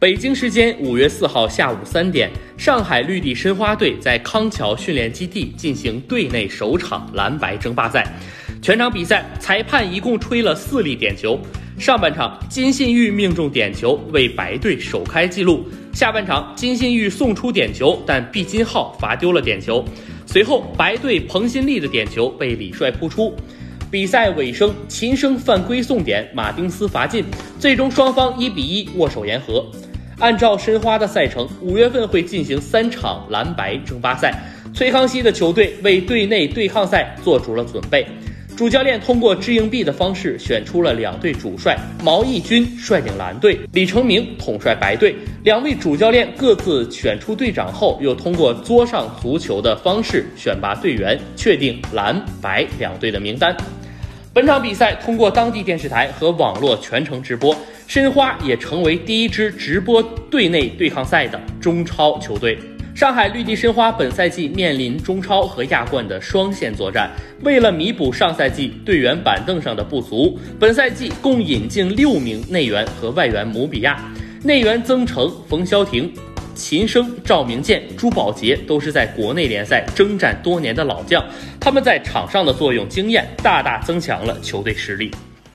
北京时间五月四号下午三点，上海绿地申花队在康桥训练基地进行队内首场蓝白争霸赛。全场比赛，裁判一共吹了四粒点球。上半场，金信玉命中点球，为白队首开纪录。下半场，金信玉送出点球，但毕金浩罚丢了点球。随后，白队彭新立的点球被李帅扑出。比赛尾声，秦升犯规送点，马丁斯罚进，最终双方一比一握手言和。按照申花的赛程，五月份会进行三场蓝白争霸赛。崔康熙的球队为队内对抗赛做出了准备。主教练通过掷硬币的方式选出了两队主帅，毛义军率领蓝队，李成明统帅白队。两位主教练各自选出队长后，又通过桌上足球的方式选拔队员，确定蓝白两队的名单。本场比赛通过当地电视台和网络全程直播。申花也成为第一支直播队内对抗赛的中超球队。上海绿地申花本赛季面临中超和亚冠的双线作战，为了弥补上赛季队员板凳上的不足，本赛季共引进六名内援和外援姆比亚。内援曾诚、冯潇霆、秦升、赵明剑、朱宝杰都是在国内联赛征战多年的老将，他们在场上的作用经验大大增强了球队实力。